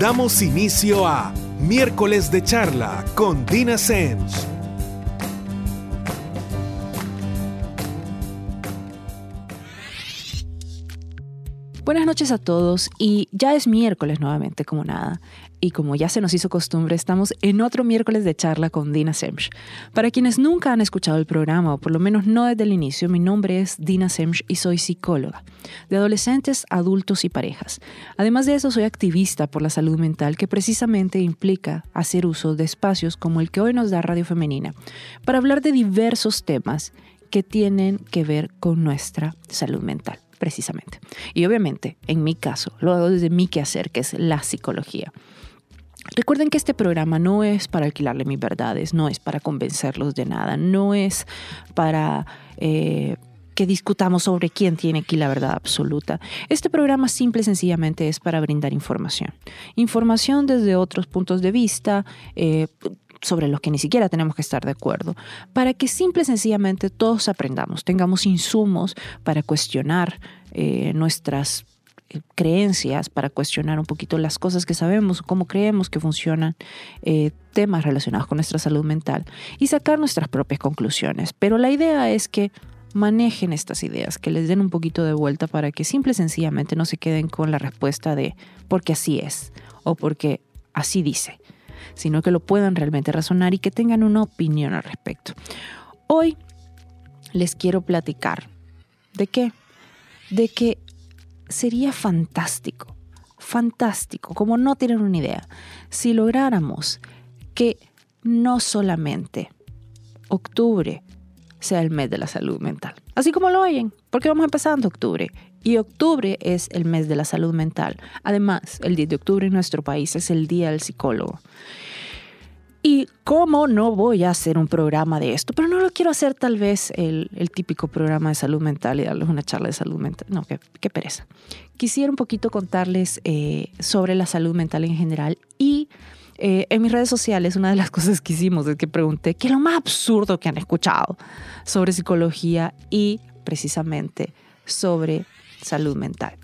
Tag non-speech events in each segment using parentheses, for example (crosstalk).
Damos inicio a Miércoles de Charla con Dina Sens. Buenas noches a todos y ya es miércoles nuevamente como nada. Y como ya se nos hizo costumbre, estamos en otro miércoles de charla con Dina Semch. Para quienes nunca han escuchado el programa, o por lo menos no desde el inicio, mi nombre es Dina Semch y soy psicóloga de adolescentes, adultos y parejas. Además de eso, soy activista por la salud mental que precisamente implica hacer uso de espacios como el que hoy nos da Radio Femenina para hablar de diversos temas que tienen que ver con nuestra salud mental precisamente. Y obviamente, en mi caso, lo hago desde mi quehacer, que es la psicología. Recuerden que este programa no es para alquilarle mis verdades, no es para convencerlos de nada, no es para eh, que discutamos sobre quién tiene aquí la verdad absoluta. Este programa simple y sencillamente es para brindar información. Información desde otros puntos de vista, eh, sobre los que ni siquiera tenemos que estar de acuerdo, para que simple y sencillamente todos aprendamos, tengamos insumos para cuestionar eh, nuestras creencias, para cuestionar un poquito las cosas que sabemos, cómo creemos que funcionan eh, temas relacionados con nuestra salud mental y sacar nuestras propias conclusiones. Pero la idea es que manejen estas ideas, que les den un poquito de vuelta para que simple y sencillamente no se queden con la respuesta de porque así es o porque así dice sino que lo puedan realmente razonar y que tengan una opinión al respecto. Hoy les quiero platicar de qué? De que sería fantástico, fantástico, como no tienen una idea, si lográramos que no solamente octubre sea el mes de la salud mental, así como lo oyen, porque vamos empezando octubre y octubre es el mes de la salud mental. Además, el 10 de octubre en nuestro país es el Día del Psicólogo. Y cómo no voy a hacer un programa de esto, pero no lo quiero hacer tal vez el, típico programa de salud mental y darles una charla de salud mental. No, qué, pereza. Quisiera un poquito contarles eh, sobre la salud mental en general y eh, en mis redes sociales una de las (laughs) cosas que hicimos es que pregunté qué es lo más absurdo que han escuchado sobre psicología y precisamente sobre salud mental.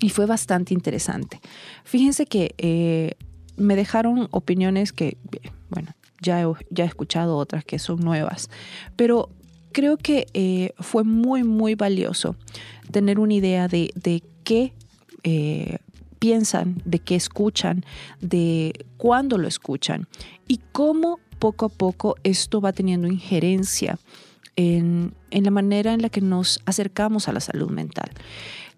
Y fue bastante interesante. Fíjense que eh, me dejaron opiniones que, bueno, ya he, ya he escuchado otras que son nuevas, pero creo que eh, fue muy, muy valioso tener una idea de, de qué eh, piensan, de qué escuchan, de cuándo lo escuchan y cómo poco a poco esto va teniendo injerencia en, en la manera en la que nos acercamos a la salud mental.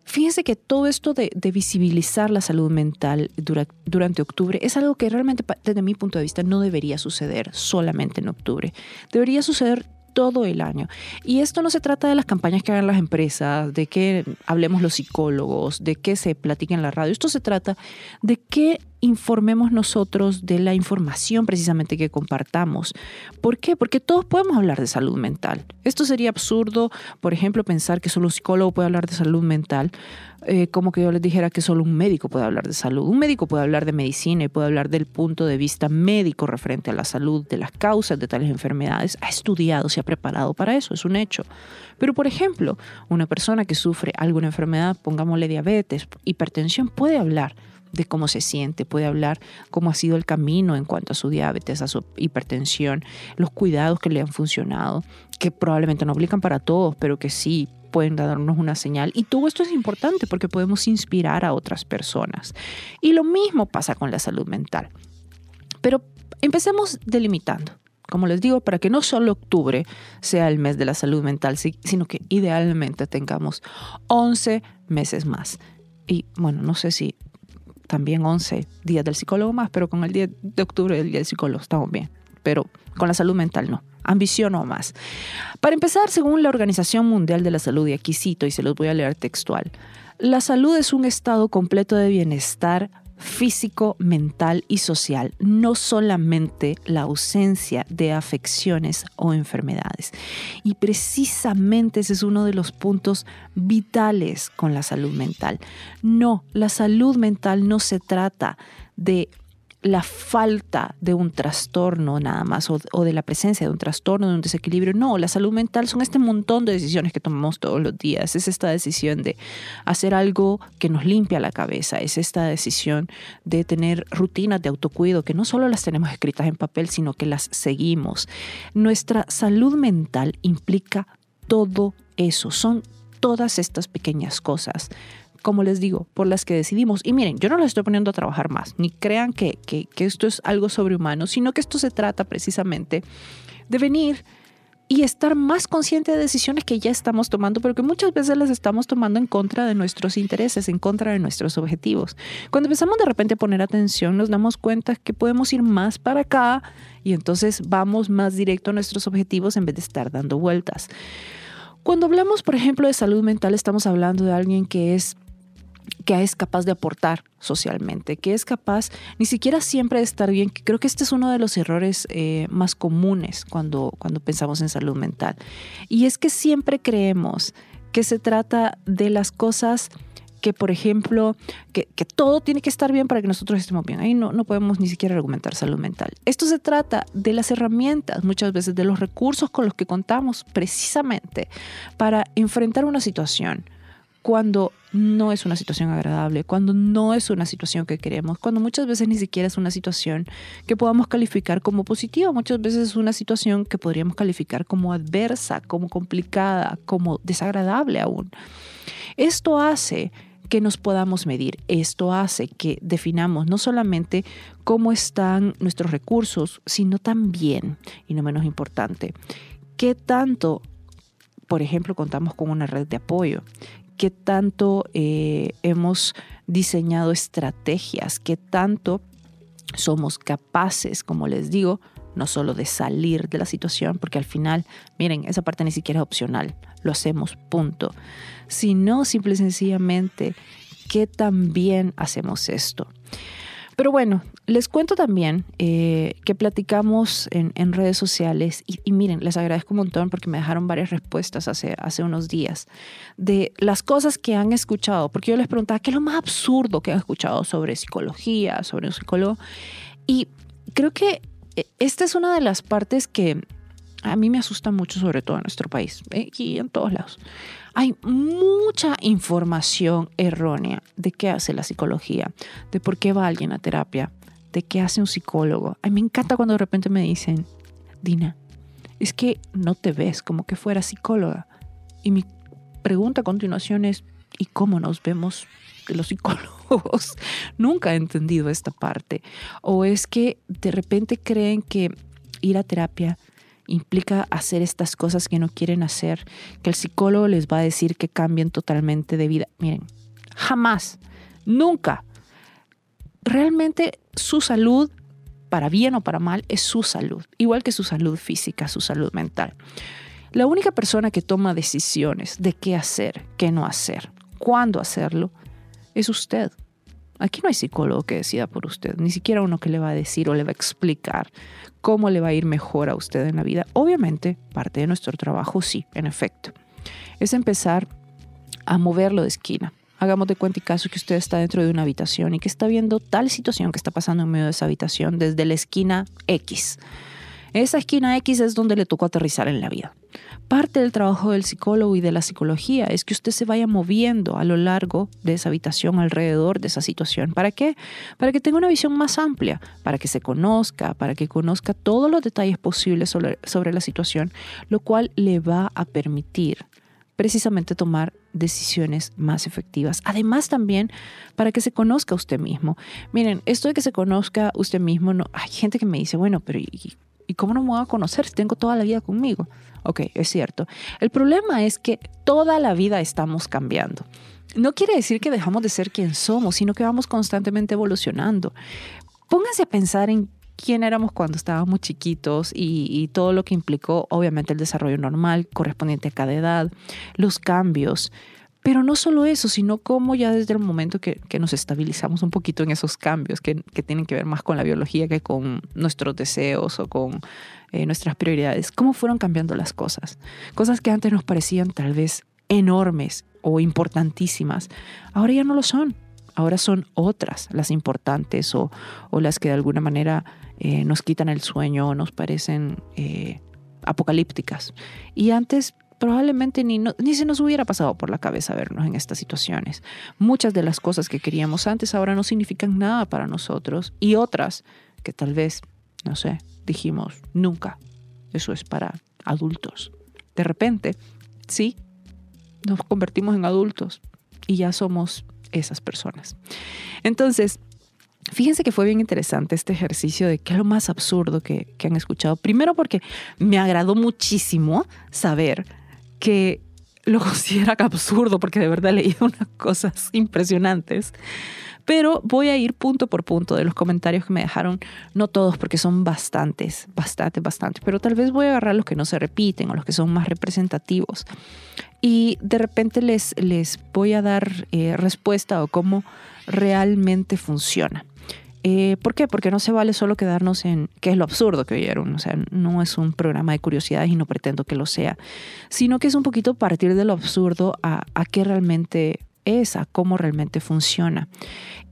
Fíjense que todo esto de, visibilizar la salud mental durante octubre es algo que realmente desde mi punto de vista no debería suceder solamente en octubre. Debería suceder todo el año. Y esto no se trata de las campañas que hagan las empresas, de que hablemos los psicólogos, de que se platique en la radio. Esto se trata de que informemos nosotros de la información precisamente que compartamos. ¿Por qué? Porque todos podemos hablar de salud mental. Esto sería absurdo, por ejemplo, pensar que solo un psicólogo puede hablar de salud mental, eh, como que yo les dijera que solo un médico puede hablar de salud. Un médico puede hablar de medicina y puede hablar del punto de vista médico referente a la salud, de las causas de tales enfermedades. Ha estudiado, se ha preparado para eso, es un hecho. Pero, por ejemplo, una persona que sufre alguna enfermedad, pongámosle diabetes, hipertensión, puede hablar de cómo se siente, puede hablar cómo ha sido el camino en cuanto a su diabetes, a su hipertensión, los cuidados que le han funcionado, que probablemente no aplican para todos, pero que sí pueden darnos una señal. Y todo esto es importante porque podemos inspirar a otras personas. Y lo mismo pasa con la salud mental. Pero empecemos delimitando. Como les digo, para que no solo octubre sea el mes de la salud mental, sino que idealmente tengamos 11 meses más. Y bueno, no sé si también 11 días del psicólogo más, pero con el día de octubre del día del psicólogo estamos bien. Pero con la salud mental no ambición o más. Para empezar, según la Organización Mundial de la Salud, y aquí cito y se los voy a leer textual, la salud es un estado completo de bienestar físico, mental y social, no solamente la ausencia de afecciones o enfermedades. Y precisamente ese es uno de los puntos vitales con la salud mental. No, la salud mental no se trata de la falta de un trastorno nada más o, de la presencia de un trastorno, de un desequilibrio. No, la salud mental son este montón de decisiones que tomamos todos los días. Es esta decisión de hacer algo que nos limpia la cabeza. Es esta decisión de tener rutinas de autocuido que no solo las tenemos escritas en papel, sino que las seguimos. Nuestra salud mental implica todo eso. Son todas estas pequeñas cosas como les digo, por las que decidimos. Y miren, yo no los estoy poniendo a trabajar más, ni crean que, que, esto es algo sobrehumano, sino que esto se trata precisamente de venir y estar más consciente de decisiones que ya estamos tomando, pero que muchas veces las estamos tomando en contra de nuestros intereses, en contra de nuestros objetivos. Cuando empezamos de repente a poner atención, nos damos cuenta que podemos ir más para acá y entonces vamos más directo a nuestros objetivos en vez de estar dando vueltas. Cuando hablamos, por ejemplo, de salud mental, estamos hablando de alguien que es que es capaz de aportar socialmente, que es capaz ni siquiera siempre de estar bien, que creo que este es uno de los errores eh, más comunes cuando, cuando pensamos en salud mental. Y es que siempre creemos que se trata de las cosas que, por ejemplo, que, que, todo tiene que estar bien para que nosotros estemos bien. Ahí no, no podemos ni siquiera argumentar salud mental. Esto se trata de las herramientas, muchas veces de los recursos con los que contamos precisamente para enfrentar una situación cuando no es una situación agradable, cuando no es una situación que queremos, cuando muchas veces ni siquiera es una situación que podamos calificar como positiva, muchas veces es una situación que podríamos calificar como adversa, como complicada, como desagradable aún. Esto hace que nos podamos medir. Esto hace que definamos no solamente cómo están nuestros recursos, sino también, y no menos importante, qué tanto, por ejemplo, contamos con una red de apoyo, qué tanto eh, hemos diseñado estrategias, qué tanto somos capaces, como les digo, no solo de salir de la situación, porque al final, miren, esa parte ni siquiera es opcional, lo hacemos, punto, sino simple y sencillamente qué tan bien hacemos esto. Pero bueno, les cuento también eh, que platicamos en, redes sociales y, miren, les agradezco un montón porque me dejaron varias respuestas hace, hace unos días de las cosas que han escuchado, porque yo les preguntaba qué es lo más absurdo que han escuchado sobre psicología, sobre un psicólogo. Y creo que eh, esta es una de las partes que a mí me asusta mucho, sobre todo en nuestro país eh, y en todos lados. Hay mucha información errónea de qué hace la psicología, de por qué va alguien a terapia, de qué hace un psicólogo. A me encanta cuando de repente me dicen, Dina, es que no te ves como que fuera psicóloga. Y mi pregunta a continuación es, ¿y cómo nos vemos los psicólogos? (laughs) Nunca he entendido esta parte. O es que de repente creen que ir a terapia implica hacer estas cosas que no quieren hacer, que el psicólogo les va a decir que cambien totalmente de vida. Miren, jamás, nunca. Realmente su salud, para bien o para mal, es su salud, igual que su salud física, su salud mental. La única persona que toma decisiones de qué hacer, qué no hacer, cuándo hacerlo, es usted. Aquí no hay psicólogo que decida por usted, ni siquiera uno que le va a decir o le va a explicar cómo le va a ir mejor a usted en la vida. Obviamente, parte de nuestro trabajo, sí, en efecto, es empezar a moverlo de esquina. Hagamos de cuenta y caso que usted está dentro de una habitación y que está viendo tal situación que está pasando en medio de esa habitación desde la esquina X. Esa esquina X es donde le tocó aterrizar en la vida. Parte del trabajo del psicólogo y de la psicología es que usted se vaya moviendo a lo largo de esa habitación, alrededor de esa situación. ¿Para qué? Para que tenga una visión más amplia, para que se conozca, para que conozca todos los detalles posibles sobre, sobre la situación, lo cual le va a permitir precisamente tomar decisiones más efectivas. Además también para que se conozca usted mismo. Miren, esto de que se conozca usted mismo, no, hay gente que me dice, bueno, pero ¿y, ¿y cómo no me voy a conocer si tengo toda la vida conmigo? Ok, es cierto. El problema es que toda la vida estamos cambiando. No quiere decir que dejamos de ser quien somos, sino que vamos constantemente evolucionando. Pónganse a pensar en quién éramos cuando estábamos chiquitos y, todo lo que implicó, obviamente, el desarrollo normal correspondiente a cada edad, los cambios. Pero no solo eso, sino cómo ya desde el momento que, nos estabilizamos un poquito en esos cambios que, que, tienen que ver más con la biología que con nuestros deseos o con eh, nuestras prioridades, cómo fueron cambiando las cosas. Cosas que antes nos parecían tal vez enormes o importantísimas, ahora ya no lo son. Ahora son otras las importantes o, las que de alguna manera eh, nos quitan el sueño o nos parecen eh, apocalípticas. Y antes probablemente ni, ni se nos hubiera pasado por la cabeza vernos en estas situaciones. Muchas de las cosas que queríamos antes ahora no significan nada para nosotros y otras que tal vez, no sé, dijimos nunca. Eso es para adultos. De repente, sí, nos convertimos en adultos y ya somos esas personas. Entonces, Fíjense que fue bien interesante este ejercicio de qué es lo más absurdo que, que, han escuchado. Primero porque me agradó muchísimo saber que lo (laughs) consideran absurdo, porque de verdad he leído unas cosas impresionantes. Pero voy a ir punto por punto de los comentarios que me dejaron, no todos porque son bastantes, bastante, bastante, pero tal vez voy a agarrar los que no se repiten o los que son más representativos. Y de repente les, les voy a dar eh, respuesta o cómo realmente funciona. Eh, ¿Por qué? Porque no se vale solo quedarnos en qué es lo absurdo que oyeron. O sea, no es un programa de curiosidades y no pretendo que lo sea, sino que es un poquito partir de lo absurdo a, qué realmente es, a cómo realmente funciona.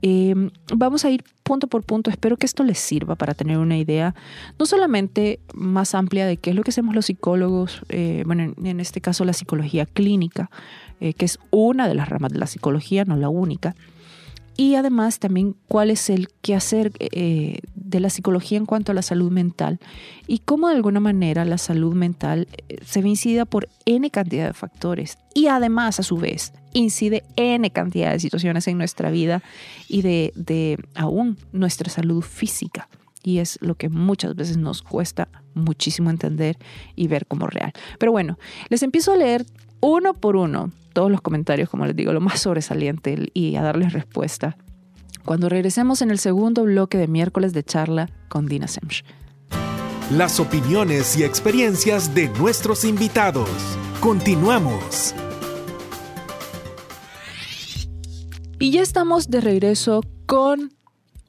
Em, vamos a ir punto por punto. Espero que esto les sirva para tener una idea no solamente más amplia de qué es lo que hacemos los psicólogos, eh, bueno, en, este caso la psicología clínica, eh, que es una de las ramas de la psicología, no la única, y además también cuál es el quehacer eh, de la psicología en cuanto a la salud mental y cómo de alguna manera la salud mental eh, se ve incidida por N cantidad de factores y además a su vez incide N cantidad de situaciones en nuestra vida y de, de aún nuestra salud física. Y es lo que muchas veces nos cuesta muchísimo entender y ver como real. Pero bueno, les empiezo a leer uno por uno todos los comentarios, como les digo, lo más sobresaliente y a darles respuesta cuando regresemos en el segundo bloque de miércoles de charla con Dina Semch. Las opiniones y experiencias de nuestros invitados. Continuamos. Y ya estamos de regreso con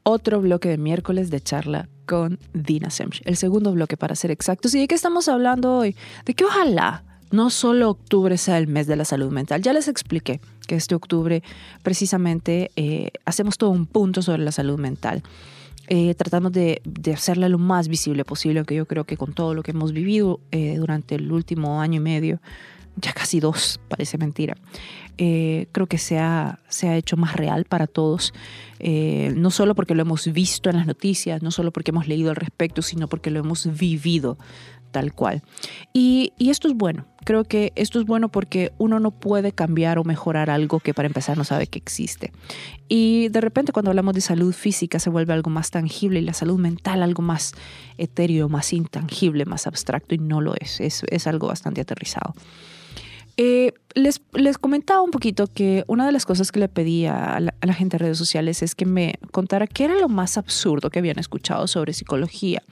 otro bloque de miércoles de charla con Dina Semch. El segundo bloque para ser exactos. ¿Y de qué estamos hablando hoy? De que ojalá no solo octubre sea el mes de la salud mental. Ya les expliqué que este octubre precisamente eh, hacemos todo un punto sobre la salud mental. Eh, tratando de, de, hacerla lo más visible posible, aunque yo creo que con todo lo que hemos vivido eh, durante el último año y medio, ya casi dos, parece mentira, creo que se ha, se ha hecho más real para todos, no solo porque lo hemos visto en las noticias, no solo porque hemos leído al respecto, sino porque lo hemos vivido tal cual. Y, esto es bueno. Creo que esto es bueno porque uno no puede cambiar o mejorar algo que para empezar no sabe que existe. Y de repente cuando hablamos de salud física se vuelve algo más tangible y la salud mental algo más etéreo, más intangible, más abstracto y no lo es. Es, es algo bastante aterrizado. Eh, les, les, comentaba un poquito que una de las cosas que le pedía a la, a la, gente de redes sociales es que me contara qué era lo más absurdo que habían escuchado sobre psicología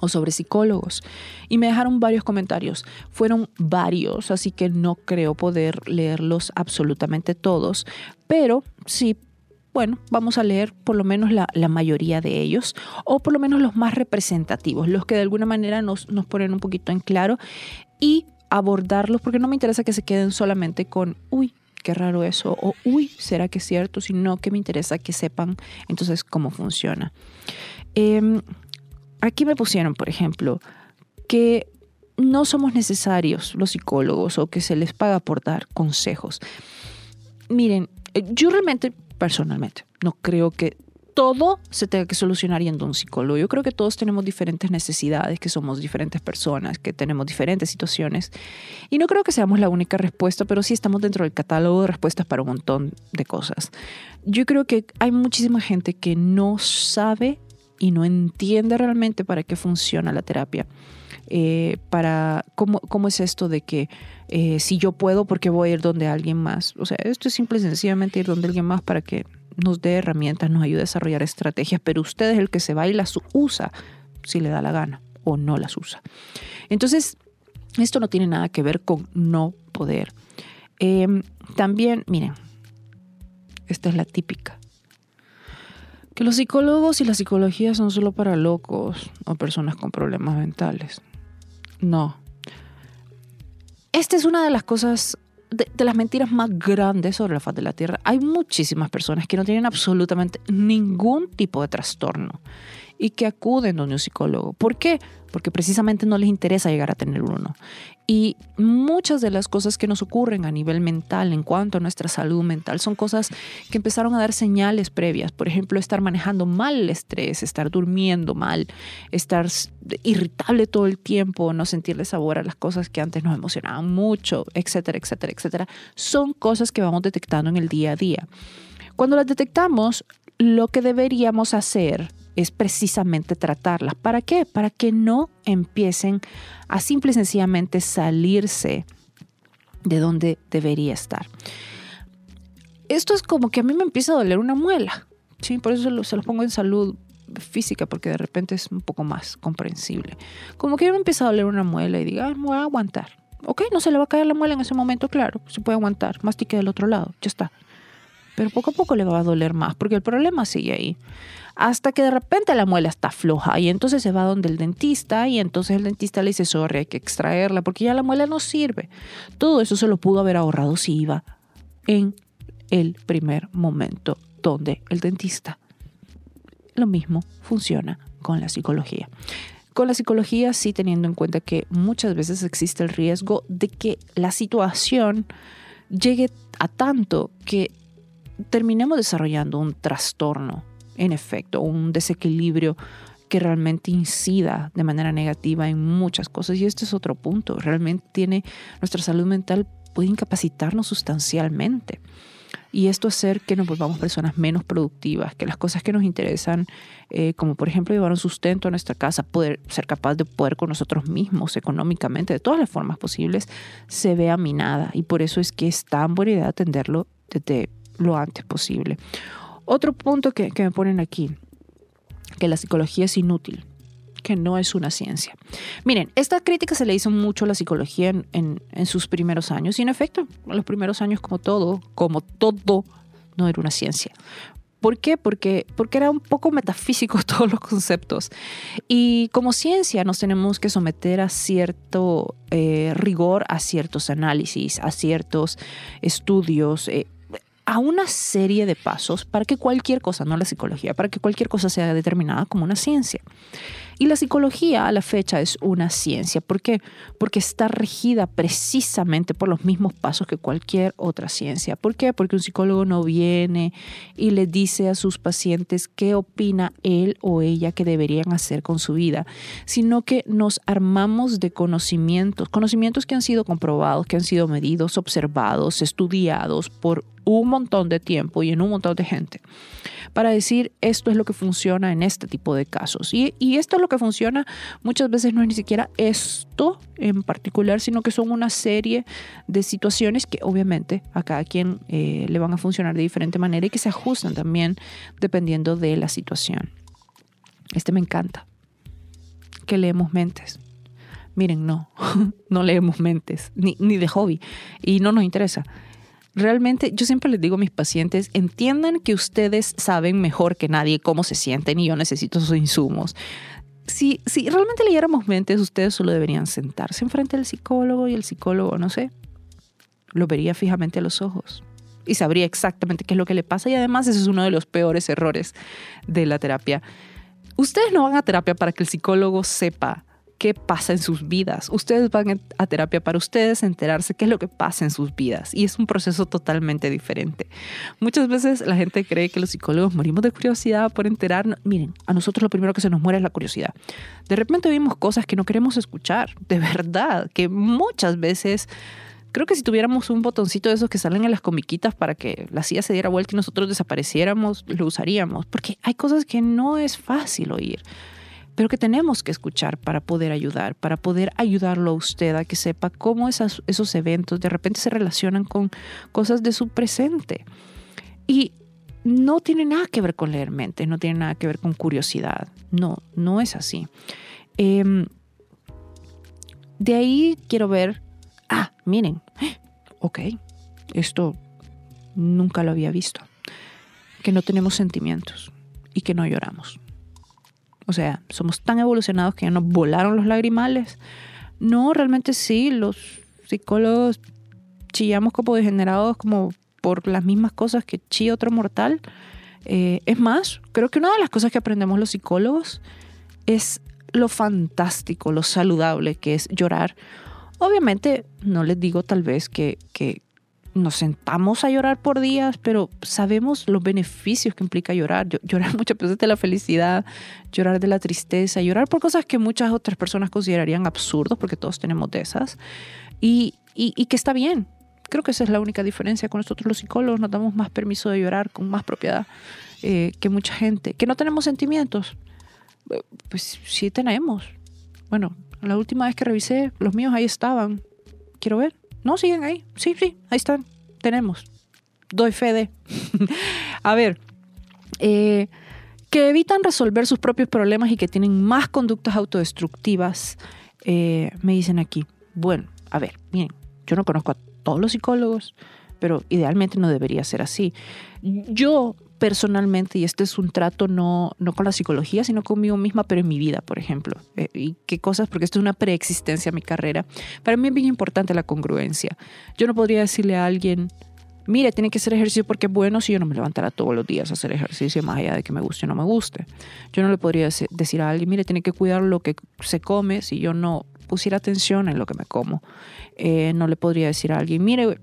o sobre psicólogos. Y me dejaron varios comentarios. Fueron varios, así que no creo poder leerlos absolutamente todos, pero sí bueno, vamos a leer por lo menos la, mayoría de ellos, o por lo menos los más representativos, los que de alguna manera nos, nos, ponen un poquito en claro y abordarlos, porque no me interesa que se queden solamente con, uy, qué raro eso, o uy, ¿será que es cierto? Sino que me interesa que sepan entonces cómo funciona. Eh, Aquí me pusieron, por ejemplo, que no somos necesarios los psicólogos o que se les paga por dar consejos. Miren, eh, yo realmente, personalmente, no creo que todo se tenga que solucionar yendo a un psicólogo. Yo creo que todos tenemos diferentes necesidades, que somos diferentes personas, que tenemos diferentes situaciones. Y no creo que seamos la única respuesta, pero sí estamos dentro del catálogo de respuestas para un montón de cosas. Yo creo que hay muchísima gente que no sabe y no entiende realmente para qué funciona la terapia. Eh, para cómo, cómo, es esto de que eh, si yo puedo, ¿por qué voy a ir donde alguien más? O sea, esto es simple y sencillamente ir donde alguien más para que nos dé herramientas, nos ayude a desarrollar estrategias, pero usted es el que se va y las usa si le da la gana o no las usa. Entonces, esto no tiene nada que ver con no poder. Em, también, miren, esta es la típica que los psicólogos y la psicología son solo para locos o personas con problemas mentales. No. Esta es una de las cosas de, las mentiras más grandes sobre la faz de la Tierra. Hay muchísimas personas que no tienen absolutamente ningún tipo de trastorno y que acuden donde un psicólogo. ¿Por qué? Porque precisamente no les interesa llegar a tener uno. Y muchas de las cosas que nos ocurren a nivel mental en cuanto a nuestra salud mental son cosas que empezaron a dar señales previas. Por ejemplo, estar manejando mal el estrés, estar durmiendo mal, estar irritable todo el tiempo, no sentirle sabor a las cosas que antes nos emocionaban mucho, etcétera, etcétera, etcétera. Son cosas que vamos detectando en el día a día. Cuando las detectamos, lo que deberíamos hacer es precisamente tratarlas. ¿Para qué? Para que no empiecen a simple y sencillamente salirse de donde debería estar. Esto es como que a mí me empieza a doler una muela. ¿sí? Por eso se lo pongo en salud física, porque de repente es un poco más comprensible. Como que yo me empieza a doler una muela y diga, me voy a aguantar. Ok, no se le va a caer la muela en ese momento, claro, se puede aguantar. Mastique del otro lado, ya está. Pero poco a poco le va a doler más, porque el problema sigue ahí hasta que de repente la muela está floja y entonces se va donde el dentista y entonces el dentista le dice, sorry, hay que extraerla porque ya la muela no sirve. Todo eso se lo pudo haber ahorrado si iba en el primer momento donde el dentista. Lo mismo funciona con la psicología. Con la psicología sí teniendo en cuenta que muchas veces existe el riesgo de que la situación llegue a tanto que terminemos desarrollando un trastorno en efecto, un desequilibrio que realmente incida de manera negativa en muchas cosas. Y este es otro punto. Realmente tiene nuestra salud mental puede incapacitarnos sustancialmente. Y esto hacer que nos volvamos personas menos productivas, que las cosas que nos interesan, eh, como por ejemplo llevar un sustento a nuestra casa, poder ser capaz de poder con nosotros mismos económicamente, de todas las formas posibles, se vea minada. Y por eso es que es tan buena idea atenderlo desde lo antes posible. Otro punto que, me ponen aquí, que la psicología es inútil que no es una ciencia. Miren, esta crítica se le hizo mucho a la psicología en, sus primeros años y en efecto, en los primeros años como todo, como todo, no era una ciencia. ¿Por qué? Porque, porque era un poco metafísico (laughs) todos los conceptos. Y como ciencia nos tenemos que someter a cierto eh, rigor, a ciertos análisis, a ciertos estudios. Eh, a una serie de pasos para que cualquier cosa, no la psicología, para que cualquier cosa sea determinada como una ciencia. Y la psicología a la fecha es una ciencia. ¿Por qué? Porque está regida precisamente por los mismos pasos que cualquier otra ciencia. ¿Por qué? Porque un psicólogo no viene y le dice a sus pacientes qué opina él o ella que deberían hacer con su vida, sino que nos armamos de conocimientos, conocimientos que han sido comprobados, que han sido medidos, observados, estudiados por un montón de tiempo y en un montón de gente para decir esto es lo que funciona en este tipo de casos. Y, esto es lo que funciona muchas veces no es ni siquiera esto en particular, sino que son una serie de situaciones que obviamente a cada quien eh, le van a funcionar de diferente manera y que se ajustan también dependiendo de la situación. Este me encanta, que leemos mentes. Miren, no, (laughs) no leemos mentes, ni, ni de hobby, y no nos interesa realmente yo siempre les digo a mis pacientes, entiendan que ustedes saben mejor que nadie cómo se sienten y yo necesito sus insumos. Si, si realmente leyéramos mentes, ustedes solo deberían sentarse enfrente del psicólogo y el psicólogo, no sé, lo vería fijamente a los ojos y sabría exactamente qué es lo que le pasa y además ese es uno de los peores errores de la terapia. Ustedes no van a terapia para que el psicólogo sepa qué pasa en sus vidas. Ustedes van a terapia para ustedes enterarse qué es lo que pasa en sus vidas y es un proceso totalmente diferente. Muchas veces la gente cree que los psicólogos morimos de curiosidad por enterarnos. Miren, a nosotros lo primero que se nos muere es la curiosidad. De repente vimos cosas que no queremos escuchar, de verdad, que muchas veces creo que si tuviéramos un botoncito de esos que salen en las comiquitas para que la silla se diera vuelta y nosotros desapareciéramos, lo usaríamos, porque hay cosas que no es fácil oír pero que tenemos que escuchar para poder ayudar, para poder ayudarlo a usted a que sepa cómo esas, esos eventos de repente se relacionan con cosas de su presente. Y no tiene nada que ver con leer mente, no tiene nada que ver con curiosidad. No, no es así. Em, de ahí quiero ver, ah, miren, (gasps) ok, esto nunca lo había visto, que no tenemos sentimientos y que no lloramos. O sea, somos tan evolucionados que ya nos volaron los lagrimales. No, realmente sí, los psicólogos chillamos como degenerados como por las mismas cosas que chilla otro mortal. Eh, es más, creo que una de las cosas que aprendemos los psicólogos es lo fantástico, lo saludable que es llorar. Obviamente, no les digo tal vez que, que nos sentamos a llorar por días, pero sabemos los beneficios que implica llorar. Llorar (laughs) muchas veces de la felicidad, llorar de la tristeza, llorar por cosas que muchas otras personas considerarían absurdos, porque todos tenemos de esas, y, y, que está bien. Creo que esa es la única diferencia. Con nosotros los psicólogos nos damos más permiso de llorar con más propiedad eh, que mucha gente. Que no tenemos sentimientos. Eh, pues sí tenemos. Bueno, la última vez que revisé, los míos ahí estaban. Quiero ver. No, siguen ahí. Sí, sí, ahí están. Tenemos. Doy fe de. (laughs) a ver, eh, que evitan resolver sus propios problemas y que tienen más conductas autodestructivas, eh, me dicen aquí. Bueno, a ver, bien, yo no conozco a todos los psicólogos, pero idealmente no debería ser así. Yo personalmente, y este es un trato no, no con la psicología, sino conmigo misma, pero en mi vida, por ejemplo. Eh, ¿Y qué cosas? Porque esto es una preexistencia a mi carrera. Para mí es bien importante la congruencia. Yo no podría decirle a alguien, mire, tiene que hacer ejercicio porque es bueno si yo no me levantara todos los días a hacer ejercicio, más allá de que me guste o no me guste. Yo no le podría decir a alguien, mire, tiene que cuidar lo que se come si yo no pusiera atención en lo que me como. Eh, no le podría decir a alguien, mire,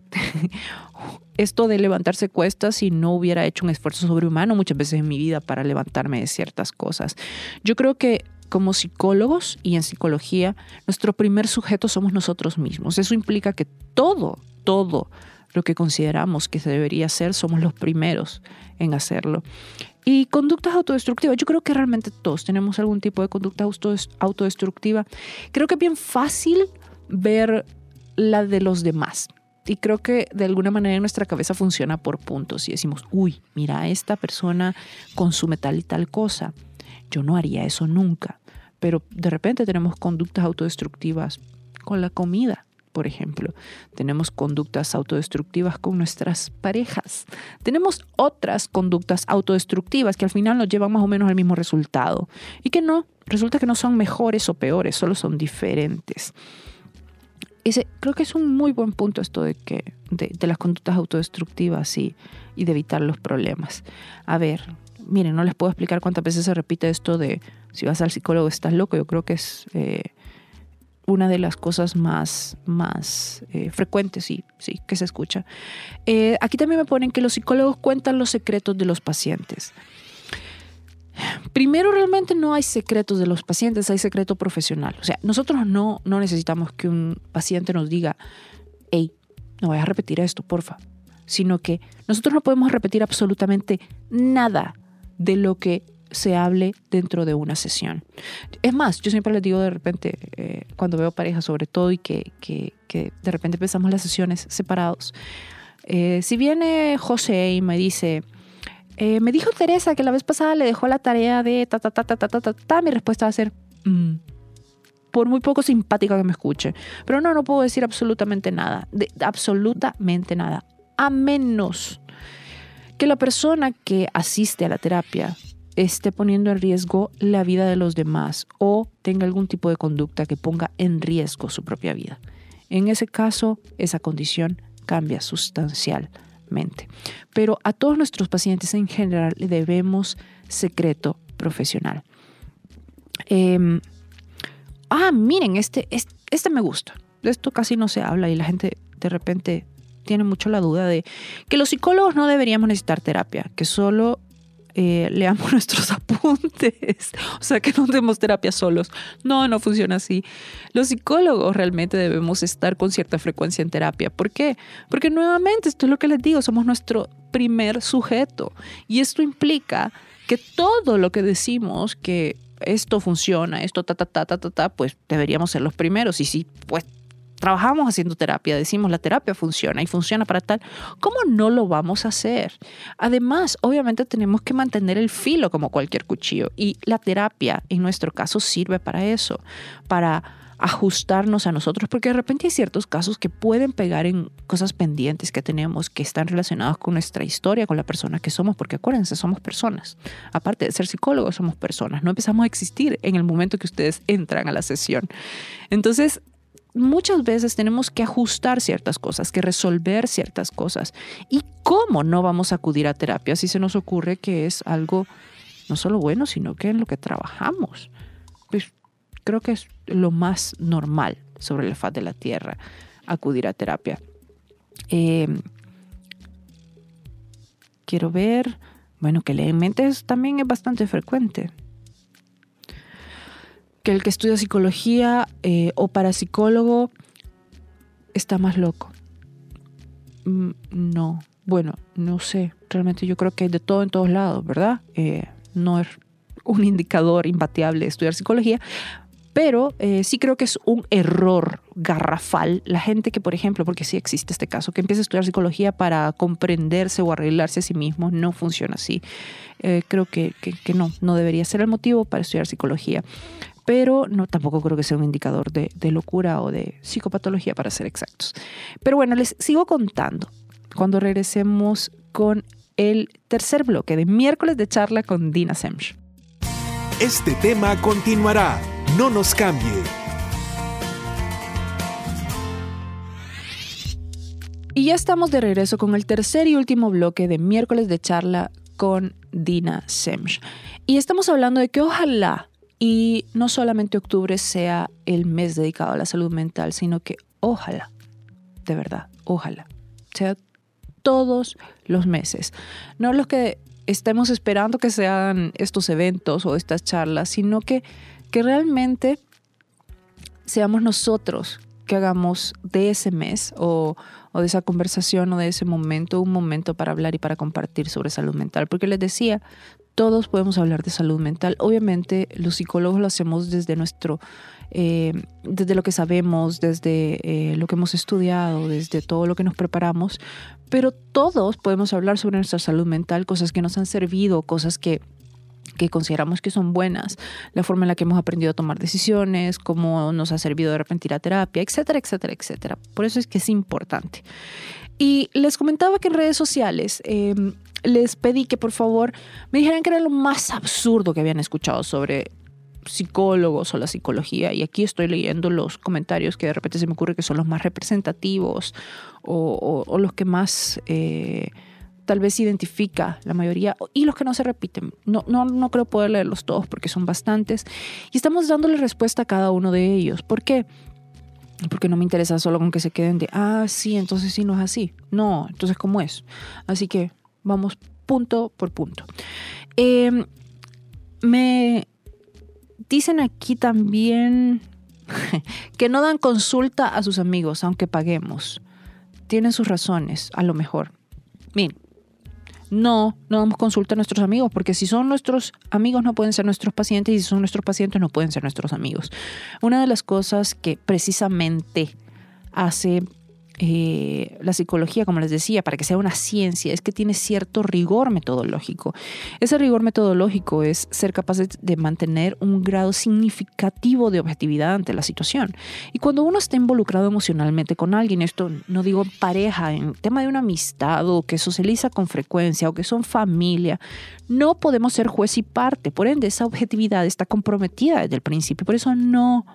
(laughs) esto de levantarse cuesta si no hubiera hecho un esfuerzo sobrehumano muchas veces en mi vida para levantarme de ciertas cosas. Yo creo que como psicólogos y en psicología, nuestro primer sujeto somos nosotros mismos. Eso implica que todo, todo lo que consideramos que se debería hacer, somos los primeros en hacerlo. Y conductas autodestructivas, yo creo que realmente todos tenemos algún tipo de conducta autodestructiva. Creo que es bien fácil ver la de los demás. Y creo que de alguna manera nuestra cabeza funciona por puntos y decimos, uy, mira, esta persona consume tal y tal cosa. Yo no haría eso nunca. Pero de repente tenemos conductas autodestructivas con la comida, por ejemplo. Tenemos conductas autodestructivas con nuestras parejas. Tenemos otras conductas autodestructivas que al final nos llevan más o menos al mismo resultado. Y que no, resulta que no son mejores o peores, solo son diferentes creo que es un muy buen punto esto de, que, de, las conductas autodestructivas y, y, de evitar los problemas. A ver, miren, no les puedo explicar cuántas veces se repite esto de si vas al psicólogo estás loco. Yo creo que es eh, una de las cosas más, más eh, frecuentes, sí, sí, que se escucha. Eh, aquí también me ponen que los psicólogos cuentan los secretos de los pacientes. Primero, realmente no hay secretos de los pacientes, hay secreto profesional. O sea, nosotros no, no necesitamos que un paciente nos diga, hey, no vayas a repetir esto, porfa. Sino que nosotros no podemos repetir absolutamente nada de lo que se hable dentro de una sesión. Es más, yo siempre les digo de repente, eh, cuando veo parejas sobre todo y que, que, que, de repente empezamos las sesiones separados, eh, si viene José y me dice, eh, me dijo Teresa que la vez pasada le dejó la tarea de ta, ta, ta, ta, ta, ta, ta, Mi respuesta va a ser, mm". por muy poco simpática que me escuche. Pero no, no puedo decir absolutamente nada, de, absolutamente nada. A menos que la persona que asiste a la terapia esté poniendo en riesgo la vida de los demás o tenga algún tipo de conducta que ponga en riesgo su propia vida. En ese caso, esa condición cambia sustancialmente pero a todos nuestros pacientes en general le debemos secreto profesional. Em, ah, miren, este, este, este me gusta. De esto casi no se habla y la gente de repente tiene mucho la duda de que los psicólogos no deberíamos necesitar terapia, que solo eh, leamos (laughs) nuestros apuntes, o sea, que no demos terapia solos. No, no funciona así. Los psicólogos realmente debemos estar con cierta frecuencia en terapia. ¿Por qué? Porque nuevamente, esto es lo que les digo, somos nuestro primer sujeto. Y esto implica que todo lo que decimos que esto funciona, esto ta, ta, ta, ta, ta, ta, pues deberíamos ser los primeros. Y si pues trabajamos haciendo terapia, decimos la terapia funciona y funciona para tal, ¿cómo no lo vamos a hacer? Además, obviamente tenemos que mantener el filo como cualquier cuchillo y la terapia en nuestro caso sirve para eso, para ajustarnos a nosotros, porque de repente hay ciertos casos que pueden pegar en cosas pendientes que tenemos, que están relacionados con nuestra historia, con la persona que somos, porque acuérdense, somos personas. Aparte de ser psicólogos, somos personas. No empezamos a existir en el momento que ustedes entran a la sesión. Entonces, muchas veces tenemos que ajustar ciertas cosas, que resolver ciertas cosas. ¿Y cómo no vamos a acudir a terapia si se nos ocurre que es algo no solo bueno, sino que en lo que trabajamos? Pues creo que es lo más normal sobre la faz de la tierra acudir a terapia. Eh, quiero ver, bueno, que leen mentes también es bastante frecuente que el que estudia psicología eh, o parapsicólogo está más loco. Mm, no, bueno, no sé. Realmente yo creo que de todo en todos lados, ¿verdad? Eh, no es un indicador imbateable estudiar psicología, pero eh, sí creo que es un error garrafal la gente que, por ejemplo, porque sí existe este caso, que empieza a estudiar psicología para comprenderse o arreglarse a sí mismo, no funciona así. creo que, que, no, no debería ser el motivo para estudiar psicología pero no tampoco creo que sea un indicador de, locura o de psicopatología para ser exactos. Pero bueno, les sigo contando cuando regresemos con el tercer bloque de miércoles de charla con Dina Semch. Este tema continuará. No nos cambie. Y ya estamos de regreso con el tercer y último bloque de miércoles de charla con Dina Semch. Y estamos hablando de que ojalá y no solamente octubre sea el mes dedicado a la salud mental, sino que ojalá, de verdad, ojalá, sea todos los meses. No los que estemos esperando que sean estos eventos o estas charlas, sino que, que realmente seamos nosotros que hagamos de ese mes o, o, de esa conversación o de ese momento un momento para hablar y para compartir sobre salud mental. Porque les decía, todos podemos hablar de salud mental. Obviamente los psicólogos lo hacemos desde nuestro, eh, desde lo que sabemos, desde eh, lo que hemos estudiado, desde todo lo que nos preparamos, pero todos podemos hablar sobre nuestra salud mental, cosas que nos han servido, cosas que que consideramos que son buenas, la forma en la que hemos aprendido a tomar decisiones, cómo nos ha servido de repente ir a terapia, etcétera, etcétera, etcétera. Por eso es que es importante. Y les comentaba que en redes sociales em, les pedí que por favor me dijeran que era lo más absurdo que habían escuchado sobre psicólogos o la psicología y aquí estoy leyendo los comentarios que de repente se me ocurre que son los más representativos o, los que más eh, tal vez identifica la mayoría y los que no se repiten. No, no, no creo poder leerlos todos porque son bastantes y estamos dándole respuesta a cada uno de ellos. ¿Por qué? Porque no me interesa solo con que se queden de, ah, sí, entonces sí no es así. No, entonces ¿cómo es? Así que Vamos punto por punto. Em, me dicen aquí también (laughs) que no dan consulta a sus amigos, aunque paguemos. Tienen sus razones, a lo mejor. Miren, no, no damos consulta a nuestros amigos, porque si son nuestros amigos no pueden ser nuestros pacientes y si son nuestros pacientes no pueden ser nuestros amigos. Una de las cosas que precisamente hace eh, la psicología, como les decía, para que sea una ciencia, es que tiene cierto rigor metodológico. Ese rigor metodológico es ser capaz de, mantener un grado significativo de objetividad ante la situación. Y cuando uno está involucrado emocionalmente con alguien, esto no digo pareja, en tema de una amistad o que socializa con frecuencia o que son familia, no podemos ser juez y parte. Por ende, esa objetividad está comprometida desde el principio. Por eso no,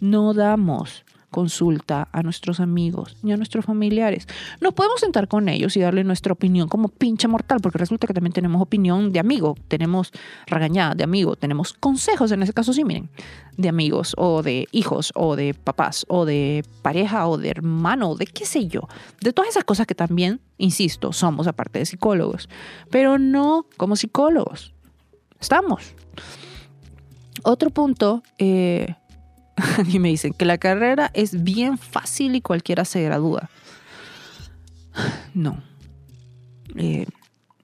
no damos consulta a nuestros amigos ni a nuestros familiares. Nos podemos sentar con ellos y darle nuestra opinión como pinche mortal, porque resulta que también tenemos opinión de amigo, tenemos regañada de amigo, tenemos consejos, en ese caso sí, miren, de amigos o de hijos o de papás o de pareja o de hermano, de qué sé yo, de todas esas cosas que también, insisto, somos aparte de psicólogos, pero no como psicólogos. Estamos. Otro punto, eh, (laughs) y me dicen que la carrera es bien fácil y cualquiera se gradúa. No. Eh,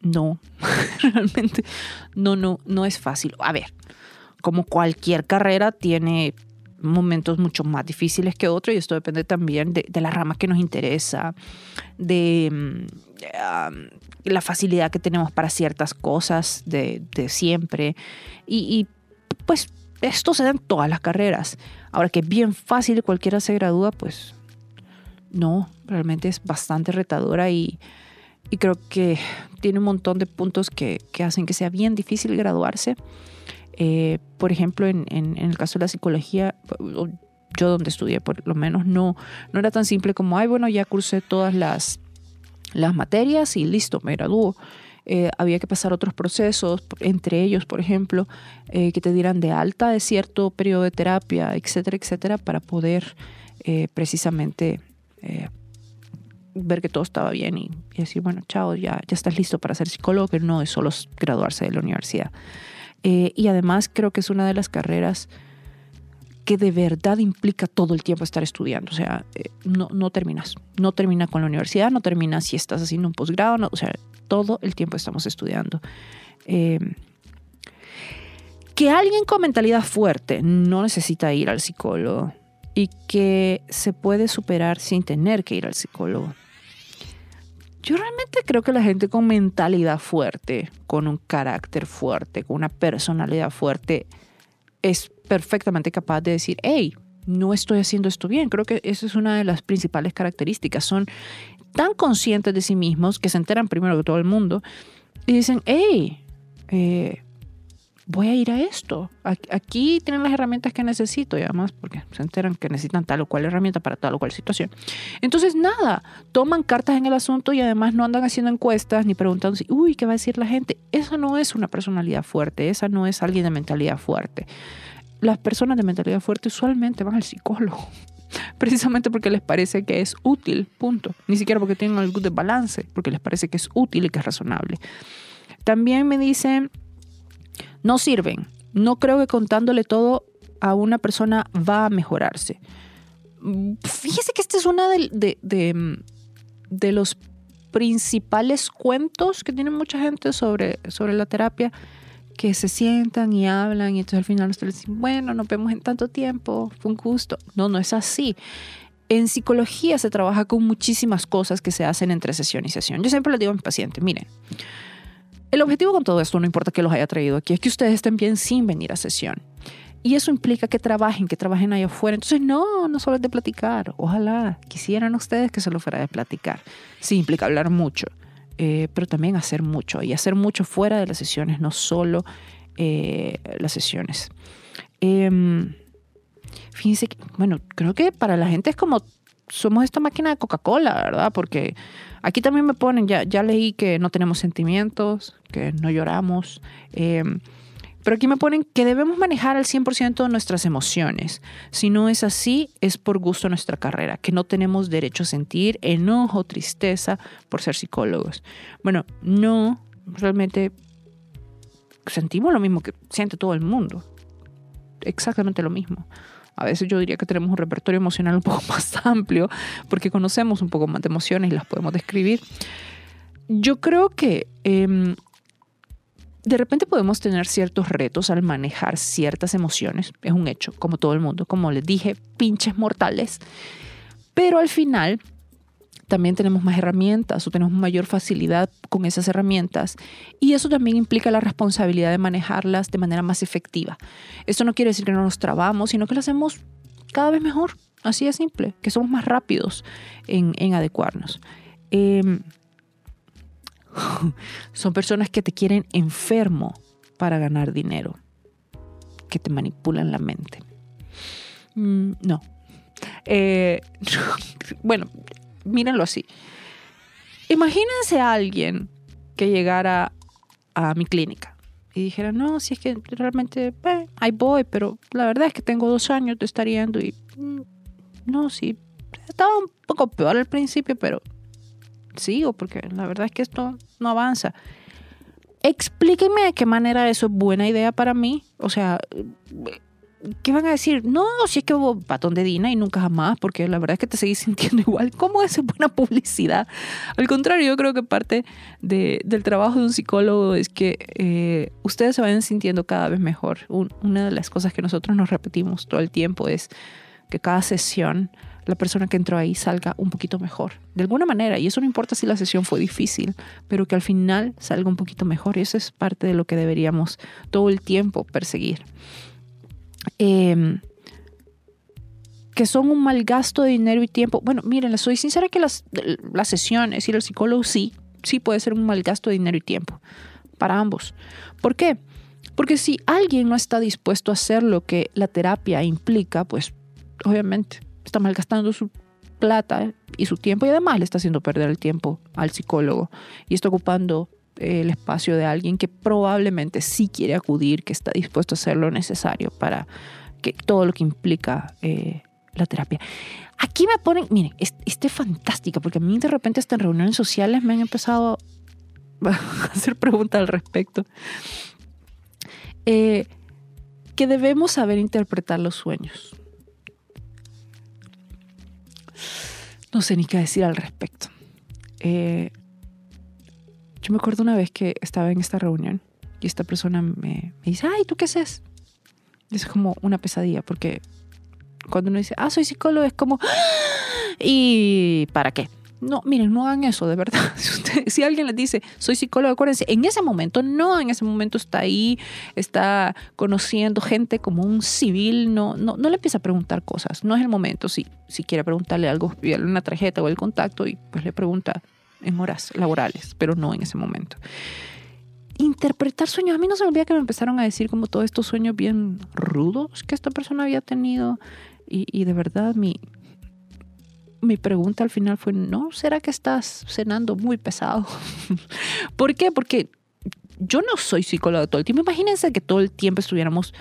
no. (laughs) Realmente no, no, no es fácil. A ver, como cualquier carrera tiene momentos mucho más difíciles que otros y esto depende también de, la rama que nos interesa, de, mm, la facilidad que tenemos para ciertas cosas de, siempre y pues esto se da en todas las carreras. Ahora que es bien fácil, cualquiera se gradúa, pues no, realmente es bastante retadora y, creo que tiene un montón de puntos que, hacen que sea bien difícil graduarse. Eh, por ejemplo, en, el caso de la psicología, yo donde estudié por lo menos no, no era tan simple como, ay, bueno, ya cursé todas las, las materias y listo, me graduó. Eh, había que pasar otros procesos, entre ellos, por ejemplo, eh, que te dieran de alta de cierto periodo de terapia, etcétera, etcétera, para poder eh, precisamente ver que todo estaba bien y, decir, bueno, chao, ya, ya estás listo para ser psicólogo, que no es solo graduarse de la universidad. y además creo que es una de las carreras que de verdad implica todo el tiempo estar estudiando. O sea, no, no terminas. No termina con la universidad, no terminas si estás haciendo un posgrado. No, o sea, todo el tiempo estamos estudiando. Em, que alguien con mentalidad fuerte no necesita ir al psicólogo y que se puede superar sin tener que ir al psicólogo. Yo realmente creo que la gente con mentalidad fuerte, con un carácter fuerte, con una personalidad fuerte, es perfectamente capaz de decir, hey, no estoy haciendo esto bien. Creo que esa es una de las principales características. Son tan conscientes de sí mismos que se enteran primero que todo el mundo y dicen, hey, eh, voy a ir a esto. Aquí tienen las herramientas que necesito y además porque se enteran que necesitan tal o cual herramienta para tal o cual situación. Entonces, nada, toman cartas en el asunto y además no andan haciendo encuestas ni preguntando, uy, ¿qué va a decir la gente? Esa no es una personalidad fuerte, esa no es alguien de mentalidad fuerte las personas de mentalidad fuerte usualmente van al psicólogo. (laughs) Precisamente porque les parece que es útil, punto. Ni siquiera porque tienen algo de balance, porque les parece que es útil y que es razonable. También me dicen, no sirven. No creo que contándole todo a una persona va a mejorarse. Fíjese que este es de, de, de, de los principales cuentos que tiene mucha gente sobre, sobre la terapia que se sientan y hablan y entonces al final ustedes dicen, bueno, nos vemos en tanto tiempo, fue un gusto. No, no es así. En psicología se trabaja con muchísimas cosas que se hacen entre sesión y sesión. Yo siempre les digo a mis pacientes, miren, el objetivo con todo esto, no importa que los haya traído aquí, es que ustedes estén bien sin venir a sesión. Y eso implica que trabajen, que trabajen ahí afuera. Entonces, no, no solo es de platicar. Ojalá quisieran ustedes que solo fuera de platicar. Sí, implica hablar mucho. Eh, pero también hacer mucho y hacer mucho fuera de las sesiones, no solo eh, las sesiones. Em, fíjense que, bueno, creo que para la gente es como somos esta máquina de Coca-Cola, ¿verdad? Porque aquí también me ponen, ya, ya leí que no tenemos sentimientos, que no lloramos. Pero aquí me ponen que debemos manejar al 100% nuestras emociones. Si no es así, es por gusto nuestra carrera, que no tenemos derecho a sentir enojo, tristeza por ser psicólogos. Bueno, no, realmente sentimos lo mismo que siente todo el mundo. Exactamente lo mismo. A veces yo diría que tenemos un repertorio emocional un poco (laughs) más amplio porque conocemos un poco más de emociones y las podemos describir. Yo creo que em, de repente podemos tener ciertos retos al manejar ciertas emociones, es un hecho, como todo el mundo, como les dije, pinches mortales, pero al final también tenemos más herramientas o tenemos mayor facilidad con esas herramientas y eso también implica la responsabilidad de manejarlas de manera más efectiva. Esto no quiere decir que no nos trabamos, sino que lo hacemos cada vez mejor, así de simple, que somos más rápidos en, adecuarnos. Em, (laughs) Son personas que te quieren enfermo para ganar dinero, que te manipulan la mente. Mm, no. Eh, (laughs) bueno, mírenlo así. Imagínense a alguien que llegara a mi clínica y dijera, no, si es que realmente, eh, ahí voy, pero la verdad es que tengo dos años de estar yendo y mm, no, sí, estaba un poco peor al principio, pero sigo porque la verdad es que esto no avanza. Explíqueme de qué manera eso es buena idea para mí. O sea, ¿qué van a decir? No, si es que hubo patón de Dina y nunca jamás, porque la verdad es que te seguís (laughs) sintiendo igual. ¿Cómo es buena publicidad? Al contrario, yo creo que parte del trabajo de un psicólogo es que eh, ustedes se vayan sintiendo cada vez mejor. una de las cosas que nosotros nos repetimos todo el tiempo es que cada sesión la persona que entró ahí salga un poquito mejor, de alguna manera. Y eso no importa si la sesión fue difícil, pero que al final salga un poquito mejor. Y eso es parte de lo que deberíamos todo el tiempo perseguir. Em, que son un mal gasto de dinero y tiempo. Bueno, miren, soy sincera que las, las sesiones y el psicólogo sí, sí puede ser un mal gasto de dinero y tiempo para ambos. ¿Por qué? Porque si alguien no está dispuesto a hacer lo que la terapia implica, pues obviamente. Está malgastando su plata y su tiempo y además le está haciendo perder el tiempo al psicólogo y está ocupando el espacio de alguien que probablemente sí quiere acudir, que está dispuesto a hacer lo necesario para que todo lo que implica eh, la terapia. Aquí me ponen, miren, este fantástica, porque a mí de repente hasta en reuniones sociales me han empezado (laughs) a hacer preguntas al respecto. Eh, que debemos saber interpretar los sueños. No sé ni qué decir al respecto. Eh, yo me acuerdo una vez que estaba en esta reunión y esta persona me, dice, ay, ¿tú qué haces? es como una pesadilla porque cuando uno dice, ah, soy psicólogo, es como, ah, ¿y para qué? No, miren, no hagan eso, de verdad. (laughs) Si, alguien les dice, soy psicólogo, acuérdense, en ese momento, no, en ese momento está ahí, está conociendo gente como un civil, no, no, no le empieza a preguntar cosas, no es el momento. Si, si quiere preguntarle algo, pídale una tarjeta o el contacto y pues le pregunta en horas laborales, pero no en ese momento interpretar sueños. A mí no se me olvida que me empezaron a decir como todos estos sueños bien rudos que esta persona había tenido. Y, de verdad mi, mi pregunta al final fue, ¿no? ¿Será que estás cenando muy pesado? (laughs) ¿Por qué? Porque yo no soy psicólogo todo el tiempo. Imagínense que todo el tiempo estuviéramos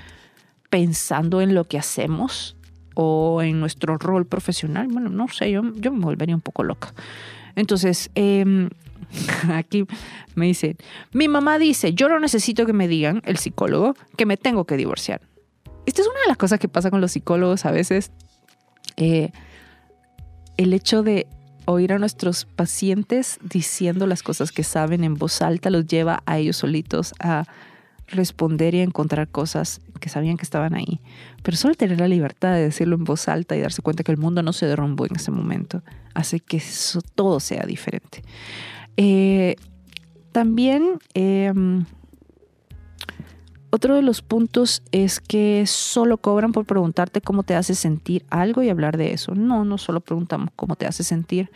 pensando en lo que hacemos o en nuestro rol profesional. Bueno, no sé, yo, yo me volvería un poco loca. Entonces, eh, (laughs) Aquí me dice, mi mamá dice, yo no necesito que me digan, el psicólogo, que me tengo que divorciar. Esta es una de las cosas que pasa con los psicólogos a veces. Eh, el hecho de oír a nuestros pacientes diciendo las cosas que saben en voz alta los lleva a ellos solitos a responder y a encontrar cosas que sabían que estaban ahí. Pero solo tener la libertad de decirlo en voz alta y darse cuenta que el mundo no se derrumbó en ese momento hace que eso, todo sea diferente. Eh, también em, otro de los puntos es que solo cobran por preguntarte cómo te hace sentir algo y hablar de eso. No, no solo preguntamos cómo te hace sentir,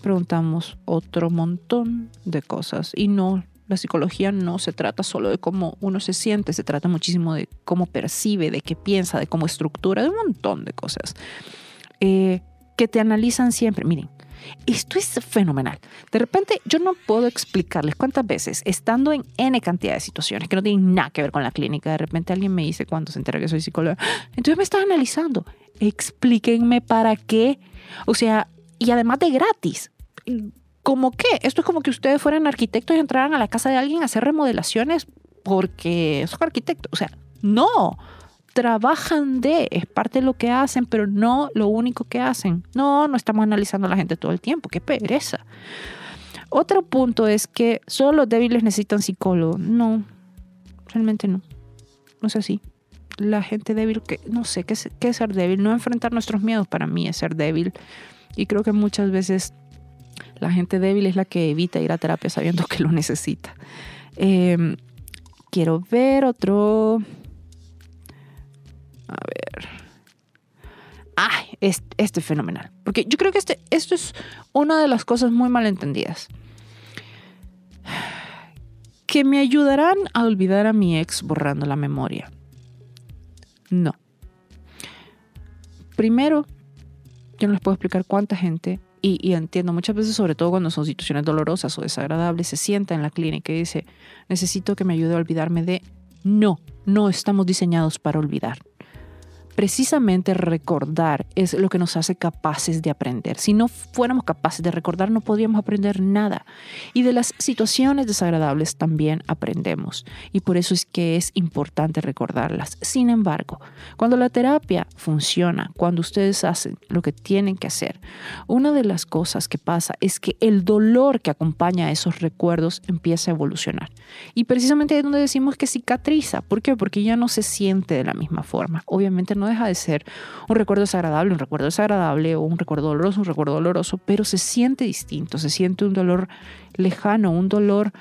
preguntamos otro montón de cosas. Y no, la psicología no se trata solo de cómo uno se siente, se trata muchísimo de cómo percibe, de qué piensa, de cómo estructura, de un montón de cosas. Eh, que te analizan siempre. Miren, esto es fenomenal. De repente yo no puedo explicarles cuántas veces, estando en N cantidad de situaciones que no tienen nada que ver con la clínica, de repente alguien me dice cuando se entera que soy psicóloga, entonces me está analizando. Explíquenme para qué. O sea, y además de gratis. ¿Cómo qué? Esto es como que ustedes fueran arquitectos y entraran a la casa de alguien a hacer remodelaciones porque son arquitectos. O sea, no trabajan de, es parte de lo que hacen, pero no lo único que hacen. No, no estamos analizando a la gente todo el tiempo, qué pereza. Otro punto es que solo los débiles necesitan psicólogo. No, realmente no. No es así. La gente débil, que no sé qué es, qué ser débil. No enfrentar nuestros miedos para mí es ser débil. Y creo que muchas veces la gente débil es la que evita ir a terapia sabiendo que lo necesita. Em, quiero ver otro. A ver. Este, este, es fenomenal. Porque yo creo que este, esto es una de las cosas muy malentendidas. Que me ayudarán a olvidar a mi ex borrando la memoria. No. Primero, yo no les puedo explicar cuánta gente, y, y, entiendo muchas veces, sobre todo cuando son situaciones dolorosas o desagradables, se sienta en la clínica y dice, necesito que me ayude a olvidarme de... No, no estamos diseñados para olvidar precisamente recordar es lo que nos hace capaces de aprender. Si no fuéramos capaces de recordar, no podríamos aprender nada. Y de las situaciones desagradables también aprendemos. Y por eso es que es importante recordarlas. Sin embargo, cuando la terapia funciona, cuando ustedes hacen lo que tienen que hacer, una de las cosas que pasa es que el dolor que acompaña a esos recuerdos empieza a evolucionar. Y precisamente es donde decimos que cicatriza. ¿Por qué? Porque ya no se siente de la misma forma. Obviamente no deja de ser un recuerdo desagradable, un recuerdo desagradable o un recuerdo doloroso, un recuerdo doloroso, pero se siente distinto, se siente un dolor lejano, un dolor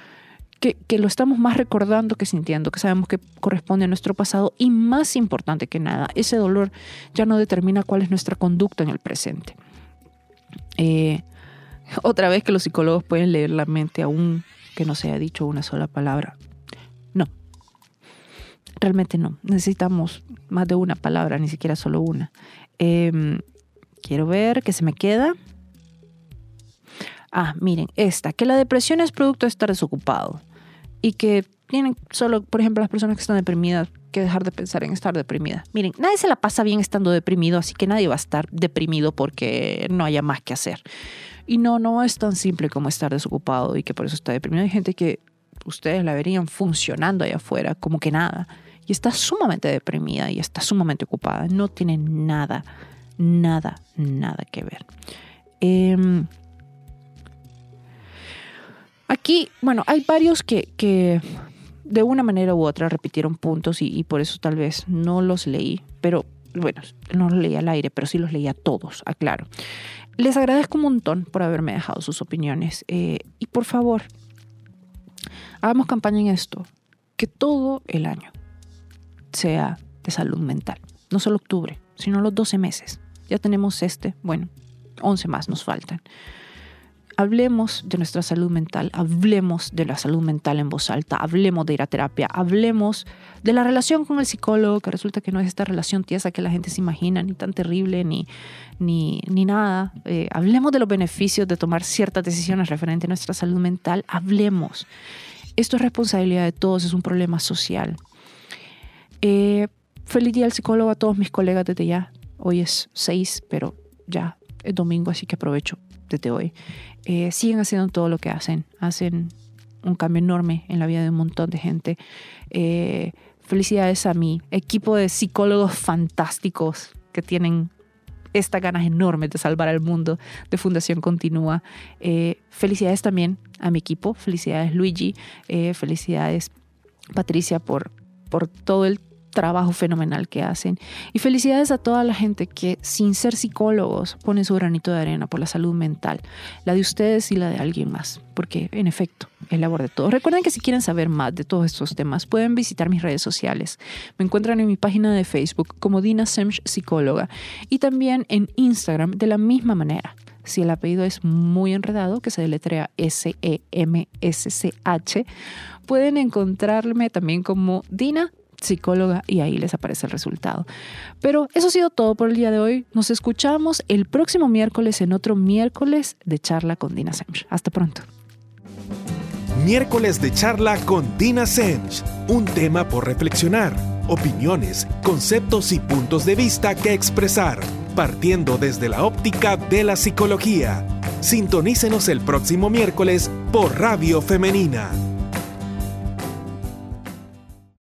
que, lo estamos más recordando que sintiendo, que sabemos que corresponde a nuestro pasado y más importante que nada, ese dolor ya no determina cuál es nuestra conducta en el presente. Eh, otra vez que los psicólogos pueden leer la mente aún que no se haya dicho una sola palabra. Realmente no. Necesitamos más de una palabra, ni siquiera solo una. Em, quiero ver qué se me queda. Ah, miren, esta, que la depresión es producto de estar desocupado y que tienen solo, por ejemplo, las personas que están deprimidas que dejar de pensar en estar deprimida. Miren, nadie se la pasa bien estando deprimido, así que nadie va a estar deprimido porque no haya más que hacer. Y no, no es tan simple como estar desocupado y que por eso está deprimido. Hay gente que ustedes la verían funcionando allá afuera como que nada y está sumamente deprimida y está sumamente ocupada. No tiene nada, nada, nada que ver. Em, aquí, bueno, hay varios que, que, de una manera u otra repitieron puntos y, por eso tal vez no los leí, pero bueno, no los leí al aire, pero sí los leí a todos, aclaro. Les agradezco un montón por haberme dejado sus opiniones eh, y por favor, hagamos campaña en esto, que todo el año sea de salud mental. No solo octubre, sino los 12 meses. Ya tenemos este, bueno, 11 más nos faltan. Hablemos de nuestra salud mental, hablemos de la salud mental en voz alta, hablemos de ir a terapia, hablemos de la relación con el psicólogo, que resulta que no es esta relación tiesa que la gente se imagina, ni tan terrible, ni, ni, ni nada. Eh, hablemos de los beneficios de tomar ciertas decisiones referentes a nuestra salud mental, hablemos. Esto es responsabilidad de todos, es un problema social. Eh, feliz día al psicólogo a todos mis colegas desde ya. Hoy es 6, pero ya es domingo, así que aprovecho desde hoy. Eh, siguen haciendo todo lo que hacen. Hacen un cambio enorme en la vida de un montón de gente. Eh, felicidades a mi equipo de psicólogos fantásticos que tienen estas ganas enormes de salvar al mundo de Fundación Continúa. felicidades también a mi equipo. Felicidades Luigi. felicidades Patricia por, por todo el trabajo fenomenal que hacen. Y felicidades a toda la gente que sin ser psicólogos pone su granito de arena por la salud mental, la de ustedes y la de alguien más, porque en efecto es labor de todos. Recuerden que si quieren saber más de todos estos temas pueden visitar mis redes sociales. Me encuentran en mi página de Facebook como Dina Semch Psicóloga y también en Instagram de la misma manera. Si el apellido es muy enredado, que se deletrea S-E-M-S-C-H, pueden encontrarme también como Dina psicóloga y ahí les aparece el resultado. Pero eso ha sido todo por el día de hoy. Nos escuchamos el próximo miércoles en otro miércoles de charla con Dina Semch. Hasta pronto. Miércoles de charla con Dina Semch. Un tema por reflexionar, opiniones, conceptos y puntos de vista que expresar, partiendo desde la óptica de la psicología. Sintonícenos el próximo miércoles por Radio Femenina